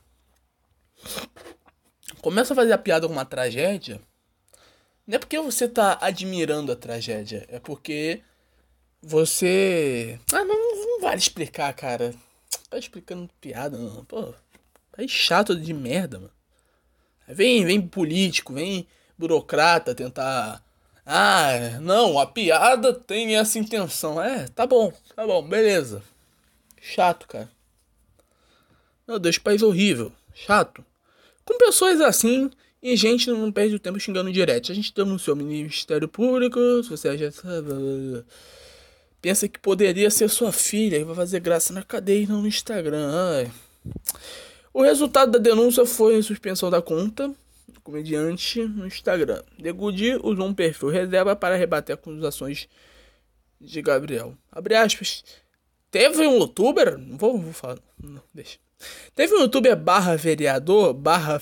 começa a fazer a piada com uma tragédia, não é porque você tá admirando a tragédia, é porque você. Ah, não, não vale explicar, cara. Tá explicando piada, não. Pô, é chato de merda, mano. Vem, vem político, vem burocrata tentar. Ah, não, a piada tem essa intenção. É, tá bom, tá bom, beleza. Chato, cara. Meu Deus, país horrível. Chato. Com pessoas assim, e gente não perde o tempo xingando direto. A gente denunciou o Ministério Público, se você já pensa que poderia ser sua filha e vai fazer graça na cadeia e não no Instagram. Ai. O resultado da denúncia foi suspensão da conta comediante no Instagram. Degudi usou um perfil reserva para rebater acusações de Gabriel. Abre aspas. Teve um youtuber, não vou, vou falar, não, deixa. Teve um youtuber barra vereador, barra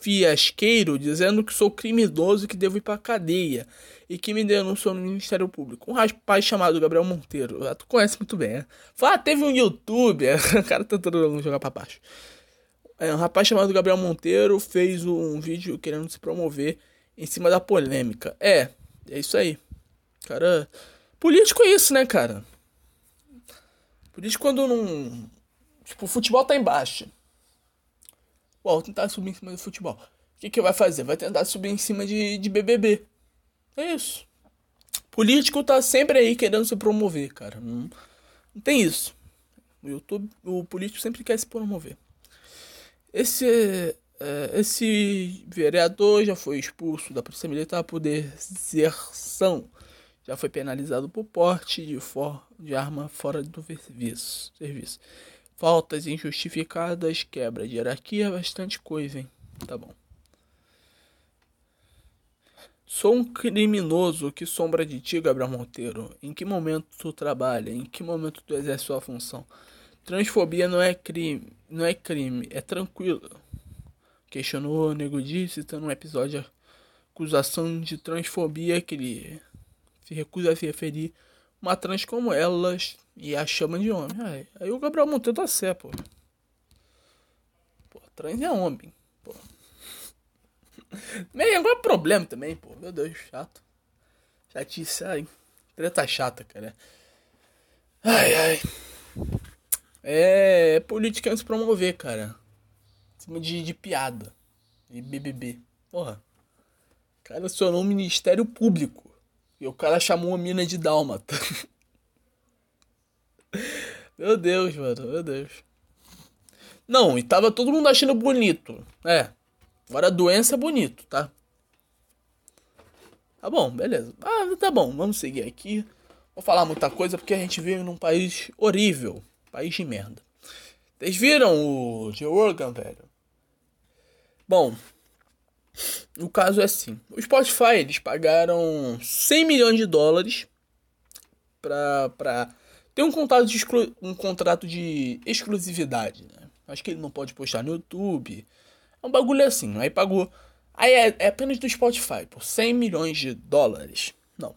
fiasqueiro, dizendo que sou criminoso e que devo ir pra cadeia. E que me denunciou no Ministério Público. Um rapaz chamado Gabriel Monteiro. Ah, tu conhece muito bem, né? Fala, teve um youtuber. o cara tentando jogar pra baixo. É, um rapaz chamado Gabriel Monteiro fez um vídeo querendo se promover em cima da polêmica. É, é isso aí. Cara, político é isso, né, cara? Isso quando não. Tipo, o futebol tá embaixo. Uau, tentar subir em cima do futebol. O que, que vai fazer? Vai tentar subir em cima de, de BBB. É isso. Político tá sempre aí querendo se promover, cara. Não, não tem isso. O YouTube, o político sempre quer se promover. Esse, é, esse vereador já foi expulso da Polícia Militar por deserção. Já foi penalizado por porte de, for, de arma fora do serviço. serviço. Faltas injustificadas, quebra de hierarquia, bastante coisa, hein? Tá bom. Sou um criminoso que sombra de ti, Gabriel Monteiro. Em que momento tu trabalha? Em que momento tu exerce sua função? Transfobia não é crime, não é crime, é tranquilo. Questionou o Nego Di, citando um episódio de acusação de transfobia que ele se recusa a se referir uma trans como elas e a chama de homem. Aí, aí o Gabriel Monteiro tá certo, pô. Pô, trans é homem, pô. Meio agora é problema também, pô. Meu Deus, chato. Chatice, ai. Treta chata, cara. Ai, ai. É, é política se promover, cara. Cima de, de piada. E BBB. Porra. O cara acionou um Ministério Público. E o cara chamou a mina de Dálmata. meu Deus, mano. Meu Deus. Não, e tava todo mundo achando bonito. É. Agora a doença é bonito, tá? Tá bom, beleza. Ah, tá bom, vamos seguir aqui. Vou falar muita coisa porque a gente vive num país horrível. País de merda. Vocês viram o Joe Rogan, velho? Bom, o caso é assim. O Spotify, eles pagaram 100 milhões de dólares pra, pra ter um contrato, de exclu um contrato de exclusividade, né? Acho que ele não pode postar no YouTube. É um bagulho assim. Aí pagou... Aí é, é apenas do Spotify, por 100 milhões de dólares. Não.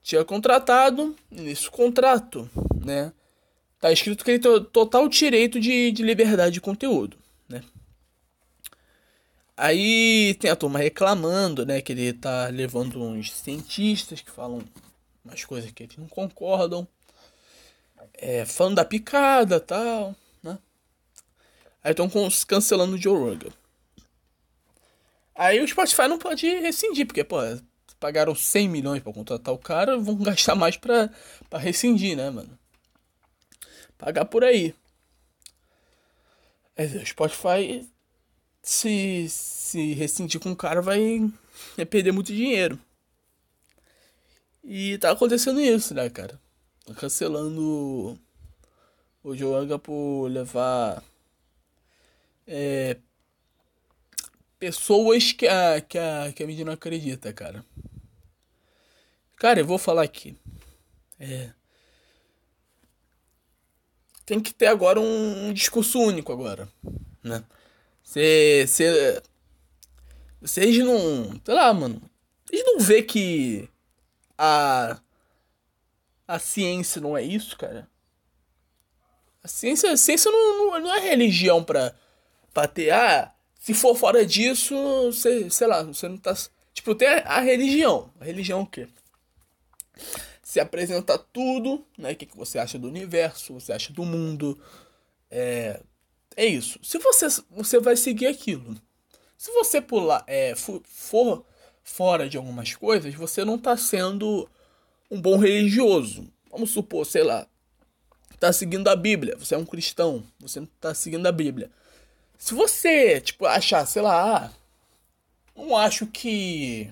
Tinha contratado, nesse contrato, né? Tá escrito que ele tem total direito de, de liberdade de conteúdo, né? Aí tem a turma reclamando, né, que ele tá levando uns cientistas que falam umas coisas que eles não concordam, é, falando da picada tal, né? Aí estão cancelando o Joe Rogan. Aí o Spotify não pode rescindir, porque, pô, pagaram 100 milhões para contratar o cara, vão gastar mais pra, pra rescindir, né, mano? Pagar por aí. É, o Spotify, se, se rescindir com o cara, vai, perder muito dinheiro. E tá acontecendo isso, né, cara? Tá cancelando o Joanga por levar é, pessoas que a, que, a, que a mídia não acredita, cara. Cara, eu vou falar aqui. É, tem que ter agora um, um discurso único agora, né? Cê, cê, vocês não, sei lá, mano, vocês não vê que a a ciência não é isso, cara? A ciência, a ciência não, não, não é religião pra, pra ter, ah, se for fora disso, você, sei lá, você não tá. Tipo, tem a, a religião. A religião o quê? Se apresenta tudo, né? O que, que você acha do universo, você acha do mundo. É, é isso. Se você, você vai seguir aquilo. Se você pular, é, for, for fora de algumas coisas, você não está sendo um bom religioso. Vamos supor, sei lá, está seguindo a Bíblia, você é um cristão, você não está seguindo a Bíblia. Se você, tipo, achar, sei lá, ah, não acho que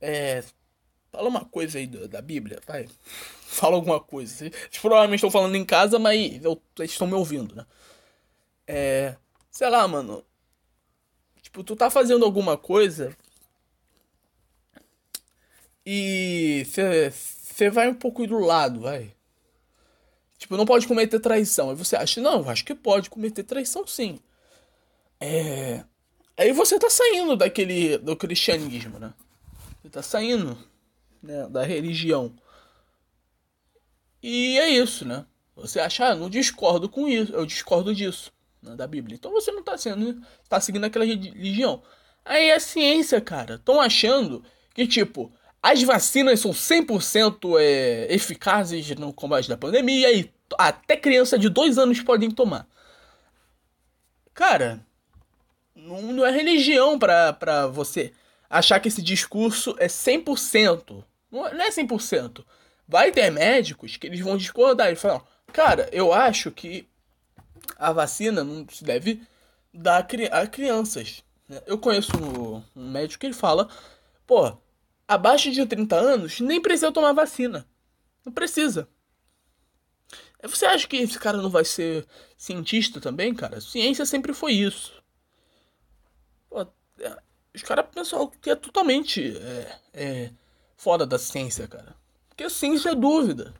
é, Fala uma coisa aí da, da Bíblia, vai. Fala alguma coisa. Vocês provavelmente estão falando em casa, mas eu, vocês estão me ouvindo, né? É. Sei lá, mano. Tipo, tu tá fazendo alguma coisa. E. Você vai um pouco do lado, vai. Tipo, não pode cometer traição. Aí você acha, não, acho que pode cometer traição sim. É. Aí você tá saindo daquele. do cristianismo, né? Você tá saindo né, da religião. E é isso, né? Você acha, ah, não discordo com isso, eu discordo disso, né, da Bíblia. Então você não está sendo, tá seguindo aquela religião. Aí a ciência, cara, estão achando que tipo, as vacinas são 100% é, eficazes no combate da pandemia e até criança de 2 anos podem tomar. Cara, não, não é religião pra, pra você achar que esse discurso é 100%. Não é 100%. Vai ter médicos que eles vão discordar e falar, cara, eu acho que a vacina não se deve dar a crianças. Né? Eu conheço um médico que ele fala, pô, abaixo de 30 anos nem precisa tomar vacina. Não precisa. Você acha que esse cara não vai ser cientista também, cara? Ciência sempre foi isso. Pô, é, os caras pensam que é totalmente é, é, fora da ciência, cara. Porque ciência é dúvida.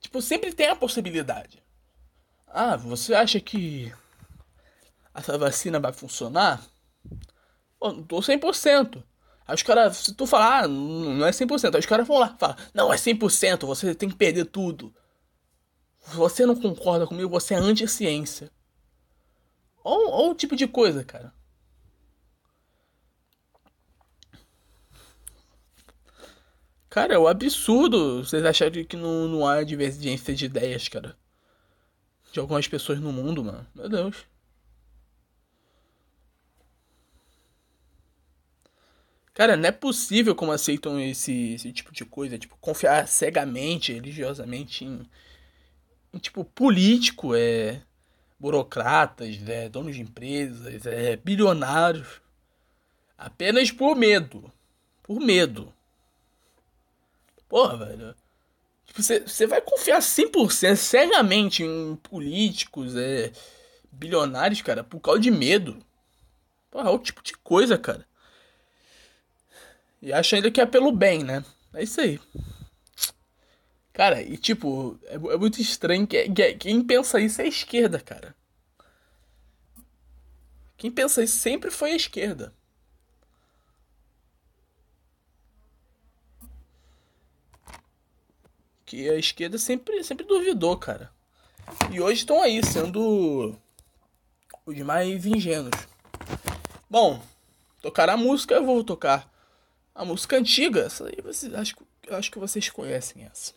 Tipo, sempre tem a possibilidade. Ah, você acha que essa vacina vai funcionar? Pô, não tô 100%. Aí os caras, se tu falar, ah, não é 100%, aí os caras vão lá, falam, não, é 100%, você tem que perder tudo. Você não concorda comigo, você é anti-ciência. Ou o tipo de coisa, cara. Cara, é um absurdo vocês acharem que não, não há divergência de ideias, cara. De algumas pessoas no mundo, mano. Meu Deus. Cara, não é possível como aceitam esse, esse tipo de coisa. Tipo, confiar cegamente, religiosamente em, em tipo, político, é. Burocratas, é, donos de empresas, é, bilionários. Apenas por medo. Por medo. Porra, velho. Tipo, você vai confiar 100% cegamente em políticos, é, bilionários, cara, por causa de medo. Porra, é o tipo de coisa, cara. E acha ainda que é pelo bem, né? É isso aí. Cara, e tipo, é, é muito estranho que, que quem pensa isso é a esquerda, cara. Quem pensa isso sempre foi a esquerda. Que a esquerda sempre, sempre duvidou, cara. E hoje estão aí, sendo os mais ingênuos. Bom, tocar a música, eu vou tocar a música antiga. Essa aí vocês, acho, acho que vocês conhecem essa.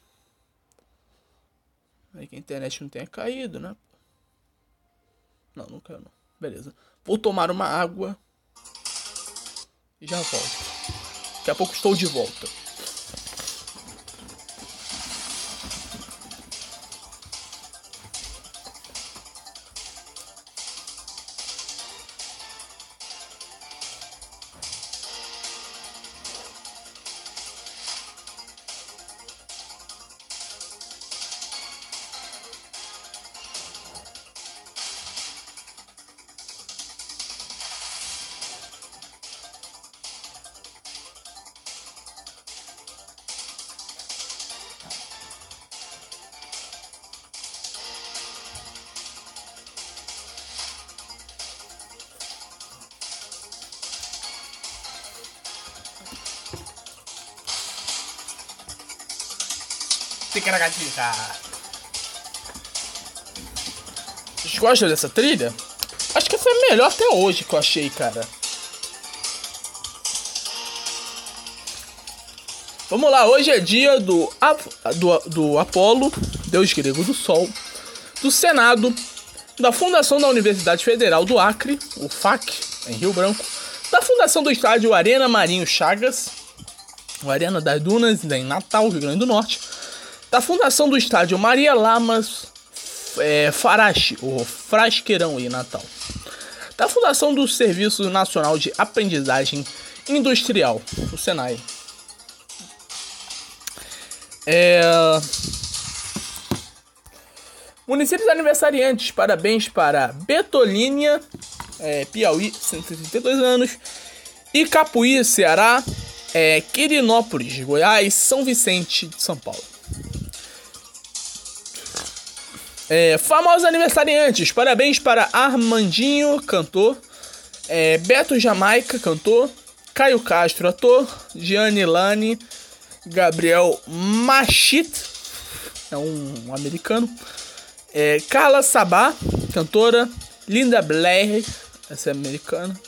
Aí que a internet não tenha caído, né? Não, não caiu não. Beleza. Vou tomar uma água. E já volto. Daqui a pouco estou de volta. Ticaracatica. Vocês gostam dessa trilha? Acho que essa é a melhor até hoje que eu achei, cara. Vamos lá, hoje é dia do, do, do Apolo, deus grego do Sol, do Senado, da Fundação da Universidade Federal do Acre, o FAC, em Rio Branco, da Fundação do Estádio Arena Marinho Chagas, o Arena das Dunas, em Natal, Rio Grande do Norte, da fundação do estádio Maria Lamas é, Farache, o Frasqueirão em Natal. Da fundação do Serviço Nacional de Aprendizagem Industrial, o Senai. É... Municípios aniversariantes, parabéns para Betolínia, é, Piauí, 132 anos, e Capuí, Ceará, é, Quirinópolis, Goiás, São Vicente de São Paulo. É, famosos aniversariantes, parabéns para Armandinho, cantor, é, Beto Jamaica, cantor, Caio Castro, ator, Gianni Lani, Gabriel Machit, é um, um americano, é, Carla Sabá, cantora, Linda Blair, essa é americana,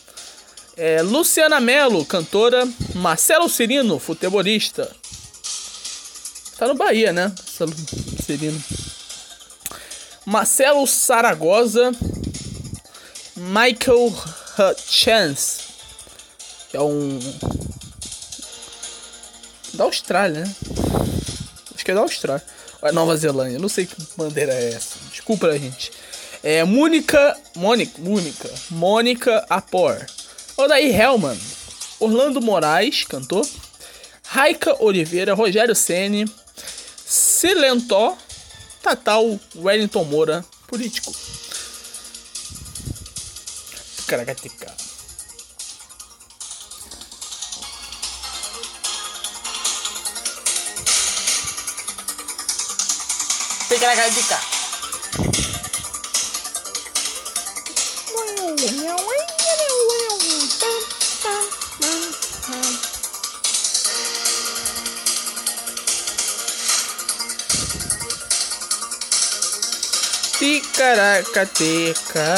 É, Luciana Mello, cantora. Marcelo Cirino, futebolista. Tá no Bahia, né? Marcelo Cirino. Marcelo Saragoza. Michael Hutchins. Que é um. Da Austrália, né? Acho que é da Austrália. Ou é Nova Zelândia. Não sei que bandeira é essa. Desculpa, gente. É Mônica. Mônica. Mônica. Mônica Apor. Odaí Hellman. Orlando Moraes, cantor. Raika Oliveira. Rogério Ceni. Silentó. Tatal Wellington Moura. Político. Caracatica. Ticaracatica. Ticaracateca.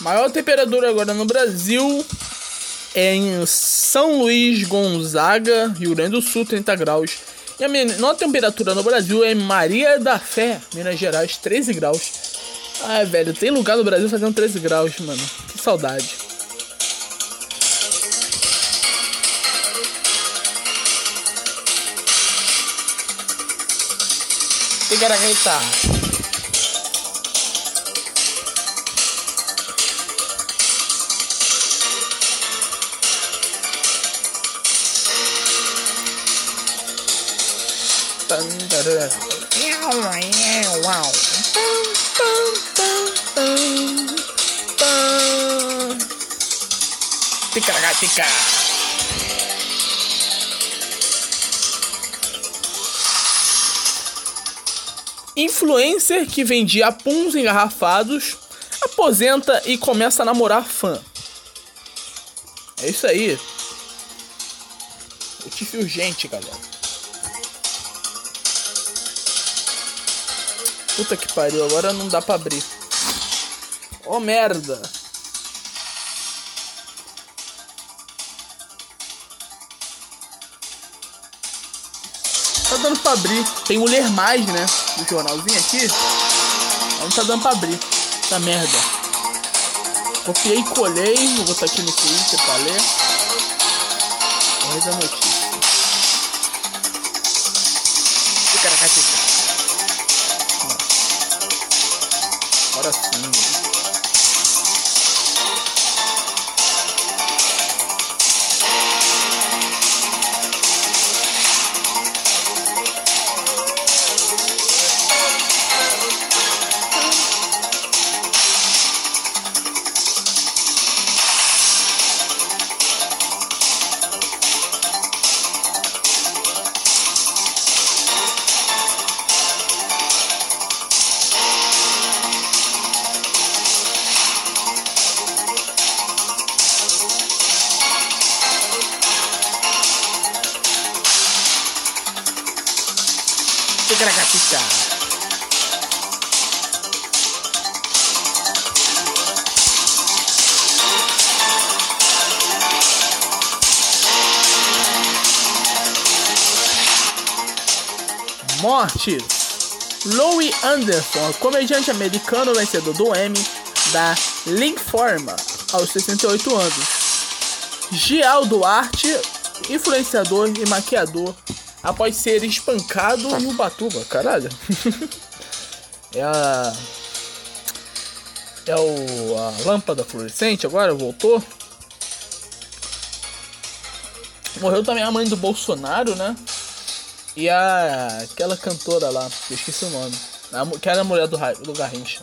Maior temperatura agora no Brasil é em São Luís Gonzaga, Rio Grande do Sul, 30 graus. E a menor temperatura no Brasil é em Maria da Fé, Minas Gerais, 13 graus. Ai, velho, tem lugar no Brasil fazendo 13 graus, mano. Que saudade. Ticaracaitá. Ticaracatica. Influencer que vendia puns engarrafados aposenta e começa a namorar fã. É isso aí. Notícia urgente, galera. Puta que pariu, agora não dá pra abrir. Ô oh, merda. Tá dando pra abrir. Tem o Ler Mais, né? Do jornalzinho aqui. Não tá dando pra abrir. Essa merda. Copiei e colei. Vou botar aqui no Twitter pra ler. Correio da notícia. Mortes. Louis Anderson, comediante americano vencedor do Emmy da Link Forma aos 68 anos. Gial Duarte, influenciador e maquiador após ser espancado no Batuba. Caralho. é a. É o. A lâmpada fluorescente agora voltou. Morreu também a mãe do Bolsonaro, né? E a. aquela cantora lá, eu esqueci o nome. A, que era a mulher do, do Garrincha.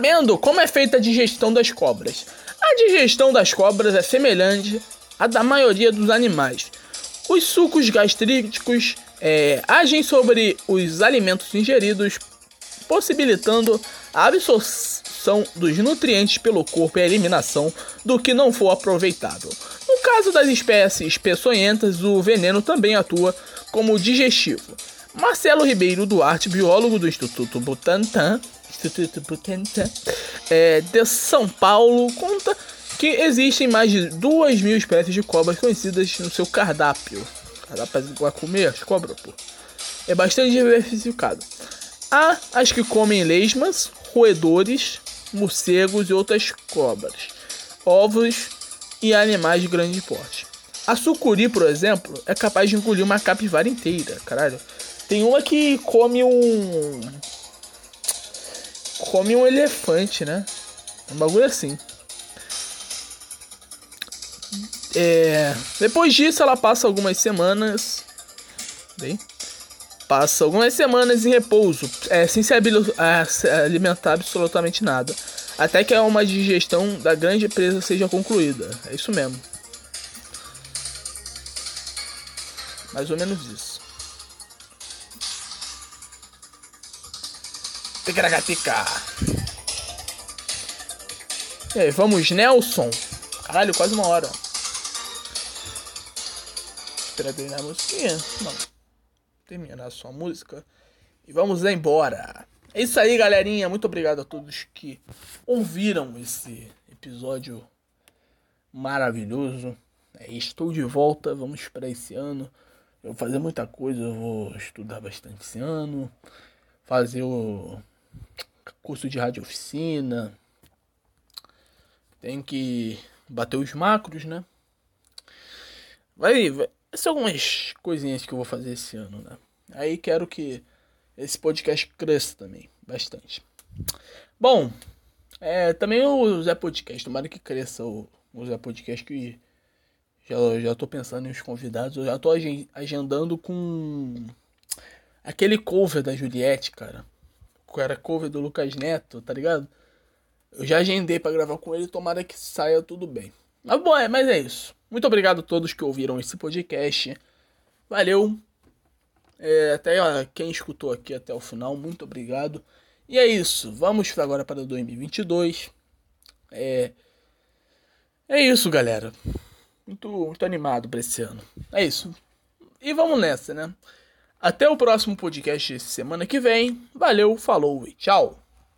Sabendo como é feita a digestão das cobras. A digestão das cobras é semelhante à da maioria dos animais. Os sucos gastríticos é, agem sobre os alimentos ingeridos, possibilitando a absorção dos nutrientes pelo corpo e a eliminação do que não for aproveitável. No caso das espécies peçonhentas, o veneno também atua como digestivo. Marcelo Ribeiro Duarte, biólogo do Instituto Butantan, É, de São Paulo, conta que existem mais de 2 mil espécies de cobras conhecidas no seu cardápio. Cardápio vai comer as cobras, pô. É bastante diversificado. Há as que comem lesmas, roedores, morcegos e outras cobras, ovos e animais de grande porte. A sucuri, por exemplo, é capaz de engolir uma capivara inteira, caralho. Tem uma que come um. Come um elefante, né? Um bagulho assim. É, depois disso, ela passa algumas semanas. Bem, passa algumas semanas em repouso, é, sem se alimentar absolutamente nada, até que uma digestão da grande presa seja concluída. É isso mesmo. Mais ou menos isso. Ticaracatica. E aí, vamos, Nelson. Caralho, quase uma hora. Espera terminar a musiquinha. Não. Terminar a sua música. E vamos embora. É isso aí, galerinha. Muito obrigado a todos que ouviram esse episódio maravilhoso. É, estou de volta. Vamos para esse ano. Eu vou fazer muita coisa. Eu vou estudar bastante esse ano. Fazer o curso de rádio oficina. Tem que bater os macros, né? Vai, vai são algumas coisinhas que eu vou fazer esse ano, né? Aí quero que esse podcast cresça também, bastante. Bom, é, também o Zé Podcast, tomara que cresça o, o Zé Podcast que já, já tô pensando em os convidados, eu já tô agendando com aquele cover da Juliette, cara. Era cover do Lucas Neto, tá ligado? Eu já agendei para gravar com ele, tomara que saia tudo bem. Mas bom, é, mas é isso. Muito obrigado a todos que ouviram esse podcast. Valeu. É, até ó, quem escutou aqui até o final, muito obrigado. E é isso. Vamos agora para 2022. É, é isso, galera. Muito, muito animado para esse ano. É isso. E vamos nessa, né? Até o próximo podcast semana que vem. Valeu, falou e tchau.